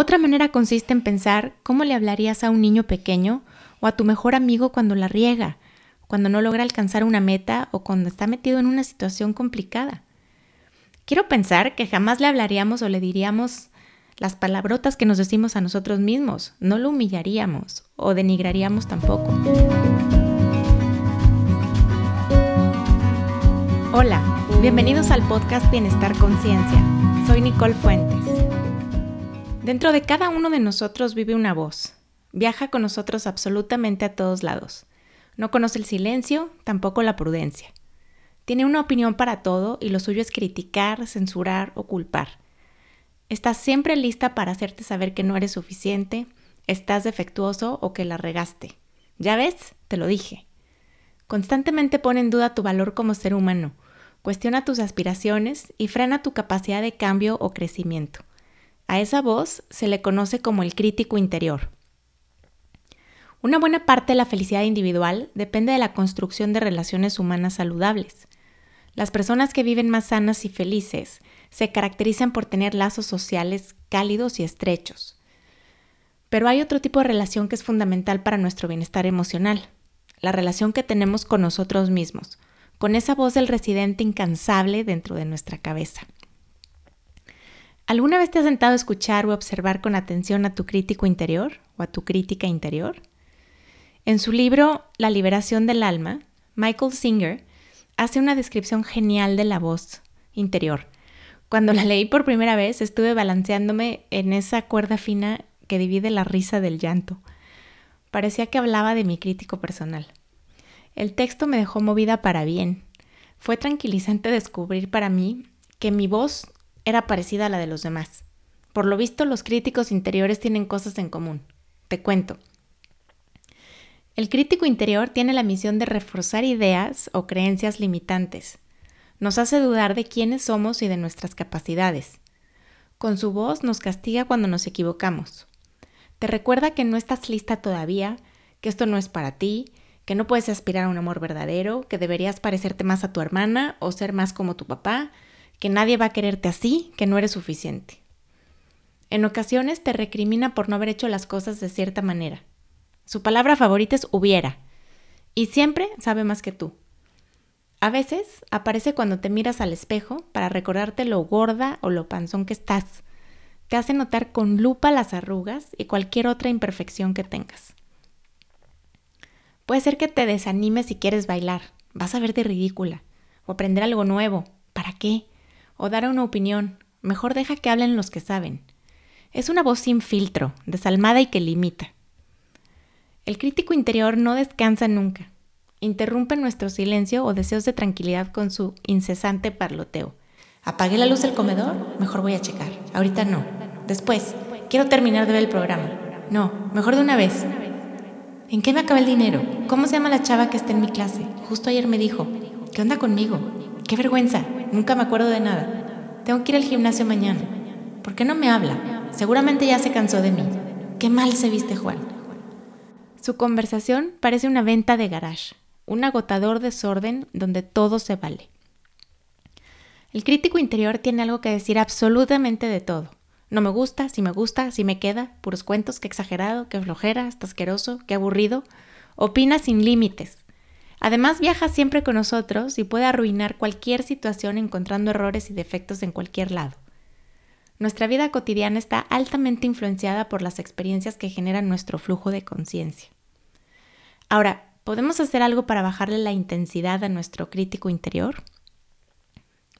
Otra manera consiste en pensar cómo le hablarías a un niño pequeño o a tu mejor amigo cuando la riega, cuando no logra alcanzar una meta o cuando está metido en una situación complicada. Quiero pensar que jamás le hablaríamos o le diríamos las palabrotas que nos decimos a nosotros mismos, no lo humillaríamos o denigraríamos tampoco. Hola, bienvenidos al podcast Bienestar Conciencia. Soy Nicole Fuentes. Dentro de cada uno de nosotros vive una voz. Viaja con nosotros absolutamente a todos lados. No conoce el silencio, tampoco la prudencia. Tiene una opinión para todo y lo suyo es criticar, censurar o culpar. Estás siempre lista para hacerte saber que no eres suficiente, estás defectuoso o que la regaste. Ya ves, te lo dije. Constantemente pone en duda tu valor como ser humano, cuestiona tus aspiraciones y frena tu capacidad de cambio o crecimiento. A esa voz se le conoce como el crítico interior. Una buena parte de la felicidad individual depende de la construcción de relaciones humanas saludables. Las personas que viven más sanas y felices se caracterizan por tener lazos sociales cálidos y estrechos. Pero hay otro tipo de relación que es fundamental para nuestro bienestar emocional, la relación que tenemos con nosotros mismos, con esa voz del residente incansable dentro de nuestra cabeza. ¿Alguna vez te has sentado a escuchar o observar con atención a tu crítico interior o a tu crítica interior? En su libro La liberación del alma, Michael Singer hace una descripción genial de la voz interior. Cuando la leí por primera vez estuve balanceándome en esa cuerda fina que divide la risa del llanto. Parecía que hablaba de mi crítico personal. El texto me dejó movida para bien. Fue tranquilizante descubrir para mí que mi voz era parecida a la de los demás. Por lo visto, los críticos interiores tienen cosas en común. Te cuento. El crítico interior tiene la misión de reforzar ideas o creencias limitantes. Nos hace dudar de quiénes somos y de nuestras capacidades. Con su voz nos castiga cuando nos equivocamos. Te recuerda que no estás lista todavía, que esto no es para ti, que no puedes aspirar a un amor verdadero, que deberías parecerte más a tu hermana o ser más como tu papá, que nadie va a quererte así, que no eres suficiente. En ocasiones te recrimina por no haber hecho las cosas de cierta manera. Su palabra favorita es hubiera, y siempre sabe más que tú. A veces aparece cuando te miras al espejo para recordarte lo gorda o lo panzón que estás. Te hace notar con lupa las arrugas y cualquier otra imperfección que tengas. Puede ser que te desanimes si quieres bailar, vas a verte ridícula, o aprender algo nuevo. ¿Para qué? O dar una opinión. Mejor deja que hablen los que saben. Es una voz sin filtro, desalmada y que limita. El crítico interior no descansa nunca. Interrumpe nuestro silencio o deseos de tranquilidad con su incesante parloteo. ¿Apagué la luz del comedor? Mejor voy a checar. Ahorita no. Después. Quiero terminar de ver el programa. No, mejor de una vez. ¿En qué me acaba el dinero? ¿Cómo se llama la chava que está en mi clase? Justo ayer me dijo. ¿Qué onda conmigo? ¡Qué vergüenza! Nunca me acuerdo de nada. Tengo que ir al gimnasio mañana. ¿Por qué no me habla? Seguramente ya se cansó de mí. Qué mal se viste Juan. Su conversación parece una venta de garage, un agotador desorden donde todo se vale. El crítico interior tiene algo que decir absolutamente de todo. No me gusta, si me gusta, si me queda, puros cuentos, qué exagerado, qué flojera, está asqueroso, qué aburrido. Opina sin límites. Además viaja siempre con nosotros y puede arruinar cualquier situación encontrando errores y defectos en cualquier lado. Nuestra vida cotidiana está altamente influenciada por las experiencias que generan nuestro flujo de conciencia. Ahora, ¿podemos hacer algo para bajarle la intensidad a nuestro crítico interior?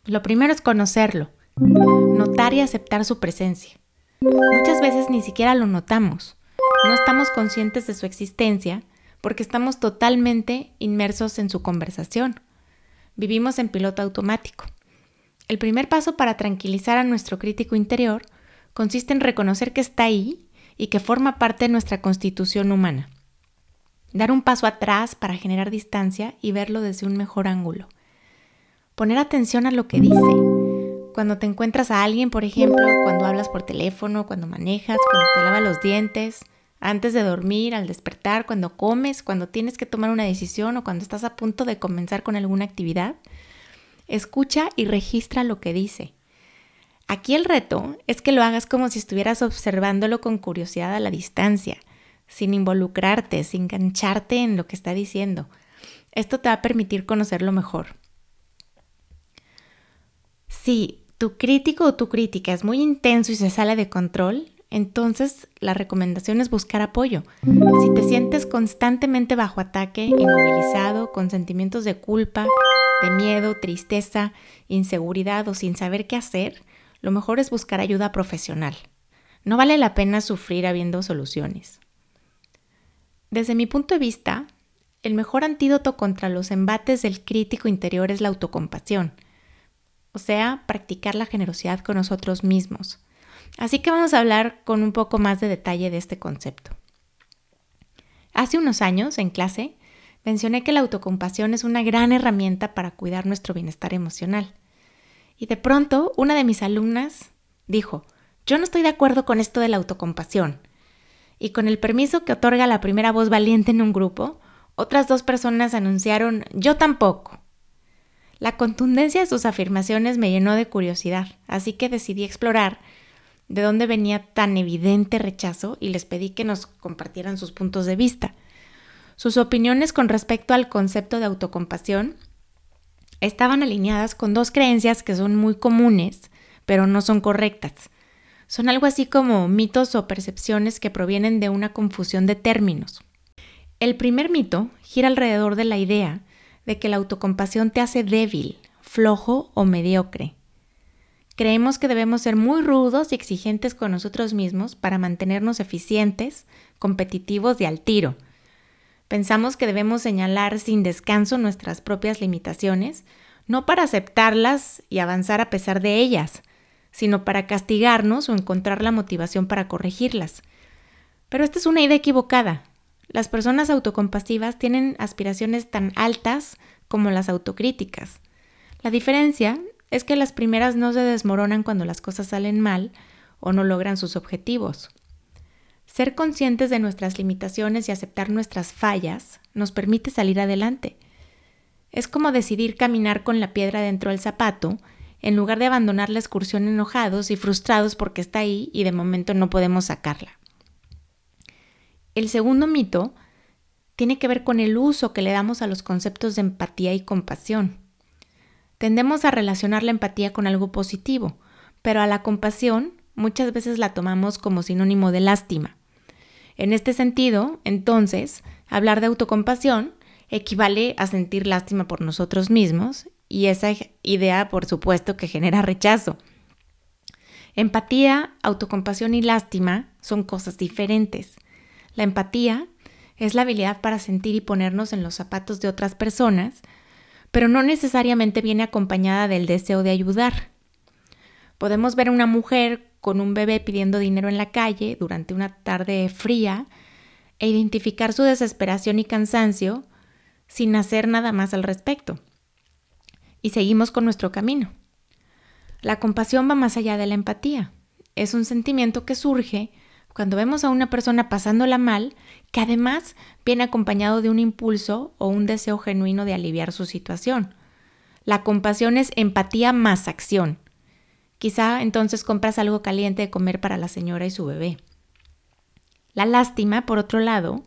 Lo primero es conocerlo, notar y aceptar su presencia. Muchas veces ni siquiera lo notamos, no estamos conscientes de su existencia porque estamos totalmente inmersos en su conversación. Vivimos en piloto automático. El primer paso para tranquilizar a nuestro crítico interior consiste en reconocer que está ahí y que forma parte de nuestra constitución humana. Dar un paso atrás para generar distancia y verlo desde un mejor ángulo. Poner atención a lo que dice. Cuando te encuentras a alguien, por ejemplo, cuando hablas por teléfono, cuando manejas, cuando te lavas los dientes, antes de dormir, al despertar, cuando comes, cuando tienes que tomar una decisión o cuando estás a punto de comenzar con alguna actividad. Escucha y registra lo que dice. Aquí el reto es que lo hagas como si estuvieras observándolo con curiosidad a la distancia, sin involucrarte, sin engancharte en lo que está diciendo. Esto te va a permitir conocerlo mejor. Si tu crítico o tu crítica es muy intenso y se sale de control, entonces la recomendación es buscar apoyo. Si te sientes constantemente bajo ataque, inmovilizado, con sentimientos de culpa, de miedo, tristeza, inseguridad o sin saber qué hacer, lo mejor es buscar ayuda profesional. No vale la pena sufrir habiendo soluciones. Desde mi punto de vista, el mejor antídoto contra los embates del crítico interior es la autocompasión, o sea, practicar la generosidad con nosotros mismos. Así que vamos a hablar con un poco más de detalle de este concepto. Hace unos años, en clase, mencioné que la autocompasión es una gran herramienta para cuidar nuestro bienestar emocional. Y de pronto, una de mis alumnas dijo, yo no estoy de acuerdo con esto de la autocompasión. Y con el permiso que otorga la primera voz valiente en un grupo, otras dos personas anunciaron, yo tampoco. La contundencia de sus afirmaciones me llenó de curiosidad, así que decidí explorar de dónde venía tan evidente rechazo y les pedí que nos compartieran sus puntos de vista. Sus opiniones con respecto al concepto de autocompasión estaban alineadas con dos creencias que son muy comunes, pero no son correctas. Son algo así como mitos o percepciones que provienen de una confusión de términos. El primer mito gira alrededor de la idea de que la autocompasión te hace débil, flojo o mediocre. Creemos que debemos ser muy rudos y exigentes con nosotros mismos para mantenernos eficientes, competitivos y al tiro, Pensamos que debemos señalar sin descanso nuestras propias limitaciones, no para aceptarlas y avanzar a pesar de ellas, sino para castigarnos o encontrar la motivación para corregirlas. Pero esta es una idea equivocada. Las personas autocompasivas tienen aspiraciones tan altas como las autocríticas. La diferencia es que las primeras no se desmoronan cuando las cosas salen mal o no logran sus objetivos. Ser conscientes de nuestras limitaciones y aceptar nuestras fallas nos permite salir adelante. Es como decidir caminar con la piedra dentro del zapato en lugar de abandonar la excursión enojados y frustrados porque está ahí y de momento no podemos sacarla. El segundo mito tiene que ver con el uso que le damos a los conceptos de empatía y compasión. Tendemos a relacionar la empatía con algo positivo, pero a la compasión muchas veces la tomamos como sinónimo de lástima. En este sentido, entonces, hablar de autocompasión equivale a sentir lástima por nosotros mismos y esa idea, por supuesto, que genera rechazo. Empatía, autocompasión y lástima son cosas diferentes. La empatía es la habilidad para sentir y ponernos en los zapatos de otras personas, pero no necesariamente viene acompañada del deseo de ayudar. Podemos ver a una mujer con un bebé pidiendo dinero en la calle durante una tarde fría e identificar su desesperación y cansancio sin hacer nada más al respecto. Y seguimos con nuestro camino. La compasión va más allá de la empatía. Es un sentimiento que surge cuando vemos a una persona pasándola mal, que además viene acompañado de un impulso o un deseo genuino de aliviar su situación. La compasión es empatía más acción. Quizá entonces compras algo caliente de comer para la señora y su bebé. La lástima, por otro lado,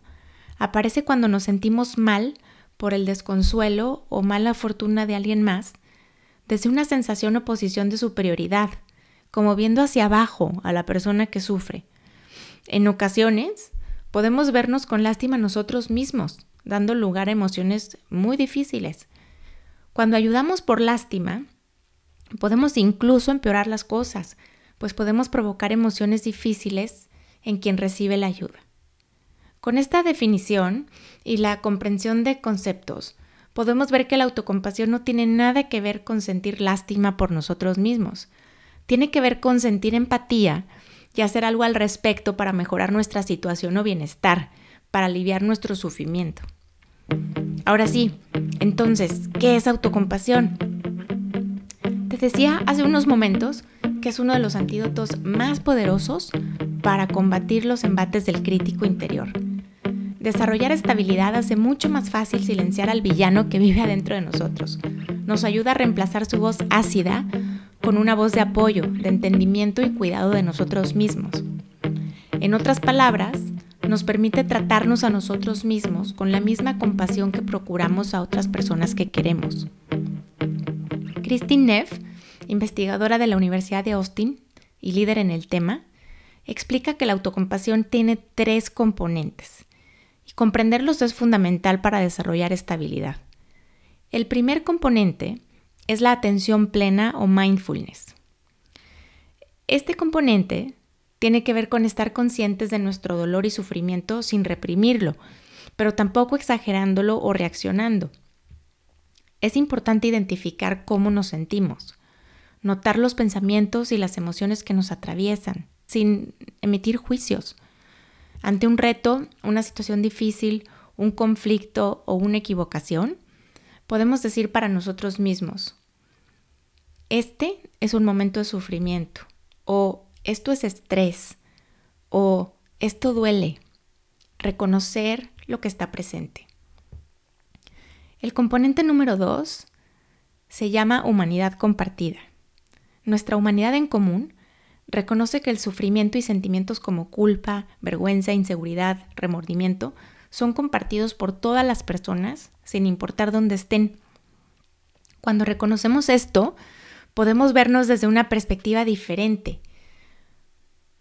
aparece cuando nos sentimos mal por el desconsuelo o mala fortuna de alguien más, desde una sensación o posición de superioridad, como viendo hacia abajo a la persona que sufre. En ocasiones, podemos vernos con lástima nosotros mismos, dando lugar a emociones muy difíciles. Cuando ayudamos por lástima, Podemos incluso empeorar las cosas, pues podemos provocar emociones difíciles en quien recibe la ayuda. Con esta definición y la comprensión de conceptos, podemos ver que la autocompasión no tiene nada que ver con sentir lástima por nosotros mismos. Tiene que ver con sentir empatía y hacer algo al respecto para mejorar nuestra situación o bienestar, para aliviar nuestro sufrimiento. Ahora sí, entonces, ¿qué es autocompasión? decía hace unos momentos que es uno de los antídotos más poderosos para combatir los embates del crítico interior. Desarrollar estabilidad hace mucho más fácil silenciar al villano que vive adentro de nosotros. Nos ayuda a reemplazar su voz ácida con una voz de apoyo, de entendimiento y cuidado de nosotros mismos. En otras palabras, nos permite tratarnos a nosotros mismos con la misma compasión que procuramos a otras personas que queremos. Christine Neff, investigadora de la Universidad de Austin y líder en el tema, explica que la autocompasión tiene tres componentes y comprenderlos es fundamental para desarrollar estabilidad. El primer componente es la atención plena o mindfulness. Este componente tiene que ver con estar conscientes de nuestro dolor y sufrimiento sin reprimirlo, pero tampoco exagerándolo o reaccionando. Es importante identificar cómo nos sentimos, notar los pensamientos y las emociones que nos atraviesan, sin emitir juicios. Ante un reto, una situación difícil, un conflicto o una equivocación, podemos decir para nosotros mismos, este es un momento de sufrimiento, o esto es estrés, o esto duele. Reconocer lo que está presente. El componente número dos se llama humanidad compartida. Nuestra humanidad en común reconoce que el sufrimiento y sentimientos como culpa, vergüenza, inseguridad, remordimiento son compartidos por todas las personas sin importar dónde estén. Cuando reconocemos esto, podemos vernos desde una perspectiva diferente.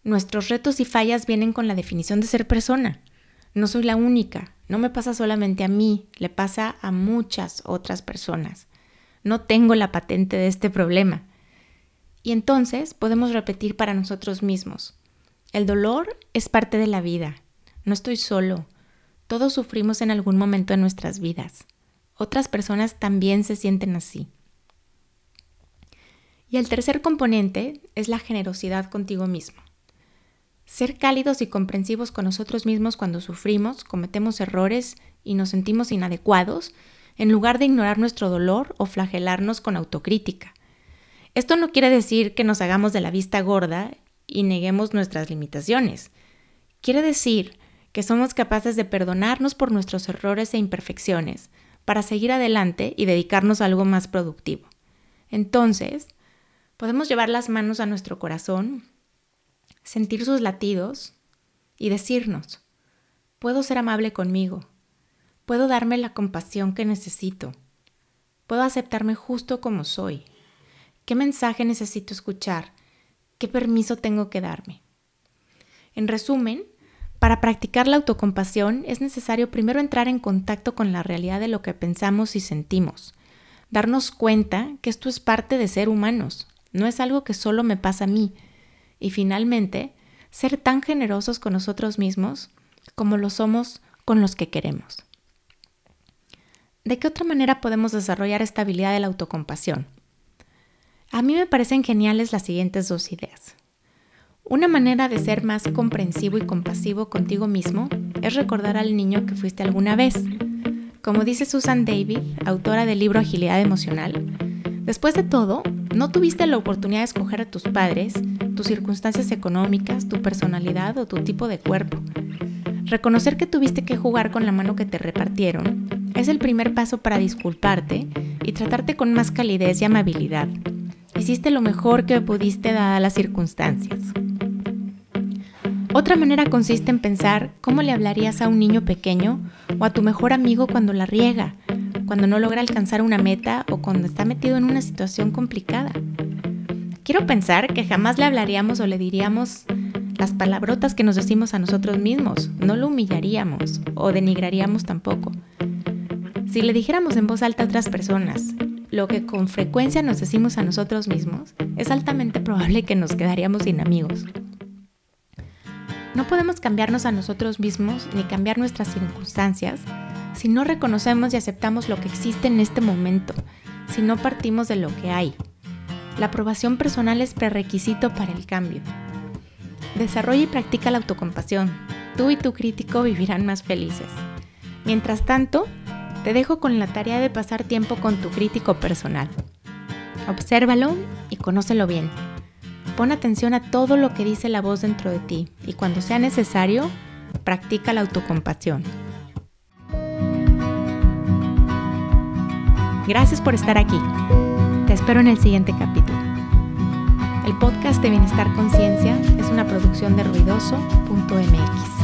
Nuestros retos y fallas vienen con la definición de ser persona. No soy la única, no me pasa solamente a mí, le pasa a muchas otras personas. No tengo la patente de este problema. Y entonces podemos repetir para nosotros mismos, el dolor es parte de la vida, no estoy solo, todos sufrimos en algún momento de nuestras vidas. Otras personas también se sienten así. Y el tercer componente es la generosidad contigo mismo. Ser cálidos y comprensivos con nosotros mismos cuando sufrimos, cometemos errores y nos sentimos inadecuados, en lugar de ignorar nuestro dolor o flagelarnos con autocrítica. Esto no quiere decir que nos hagamos de la vista gorda y neguemos nuestras limitaciones. Quiere decir que somos capaces de perdonarnos por nuestros errores e imperfecciones para seguir adelante y dedicarnos a algo más productivo. Entonces, podemos llevar las manos a nuestro corazón, sentir sus latidos y decirnos, puedo ser amable conmigo, puedo darme la compasión que necesito, puedo aceptarme justo como soy. ¿Qué mensaje necesito escuchar? ¿Qué permiso tengo que darme? En resumen, para practicar la autocompasión es necesario primero entrar en contacto con la realidad de lo que pensamos y sentimos, darnos cuenta que esto es parte de ser humanos, no es algo que solo me pasa a mí, y finalmente, ser tan generosos con nosotros mismos como lo somos con los que queremos. ¿De qué otra manera podemos desarrollar esta habilidad de la autocompasión? A mí me parecen geniales las siguientes dos ideas. Una manera de ser más comprensivo y compasivo contigo mismo es recordar al niño que fuiste alguna vez. Como dice Susan David, autora del libro Agilidad Emocional, después de todo, no tuviste la oportunidad de escoger a tus padres, tus circunstancias económicas, tu personalidad o tu tipo de cuerpo. Reconocer que tuviste que jugar con la mano que te repartieron es el primer paso para disculparte y tratarte con más calidez y amabilidad. Hiciste lo mejor que pudiste dadas las circunstancias. Otra manera consiste en pensar cómo le hablarías a un niño pequeño o a tu mejor amigo cuando la riega, cuando no logra alcanzar una meta o cuando está metido en una situación complicada. Quiero pensar que jamás le hablaríamos o le diríamos las palabrotas que nos decimos a nosotros mismos, no lo humillaríamos o denigraríamos tampoco. Si le dijéramos en voz alta a otras personas, lo que con frecuencia nos decimos a nosotros mismos, es altamente probable que nos quedaríamos sin amigos. No podemos cambiarnos a nosotros mismos ni cambiar nuestras circunstancias si no reconocemos y aceptamos lo que existe en este momento, si no partimos de lo que hay. La aprobación personal es prerequisito para el cambio. Desarrolla y practica la autocompasión. Tú y tu crítico vivirán más felices. Mientras tanto, te dejo con la tarea de pasar tiempo con tu crítico personal. Obsérvalo y conócelo bien. Pon atención a todo lo que dice la voz dentro de ti y cuando sea necesario, practica la autocompasión. Gracias por estar aquí. Te espero en el siguiente capítulo. El podcast de Bienestar Conciencia es una producción de ruidoso.mx.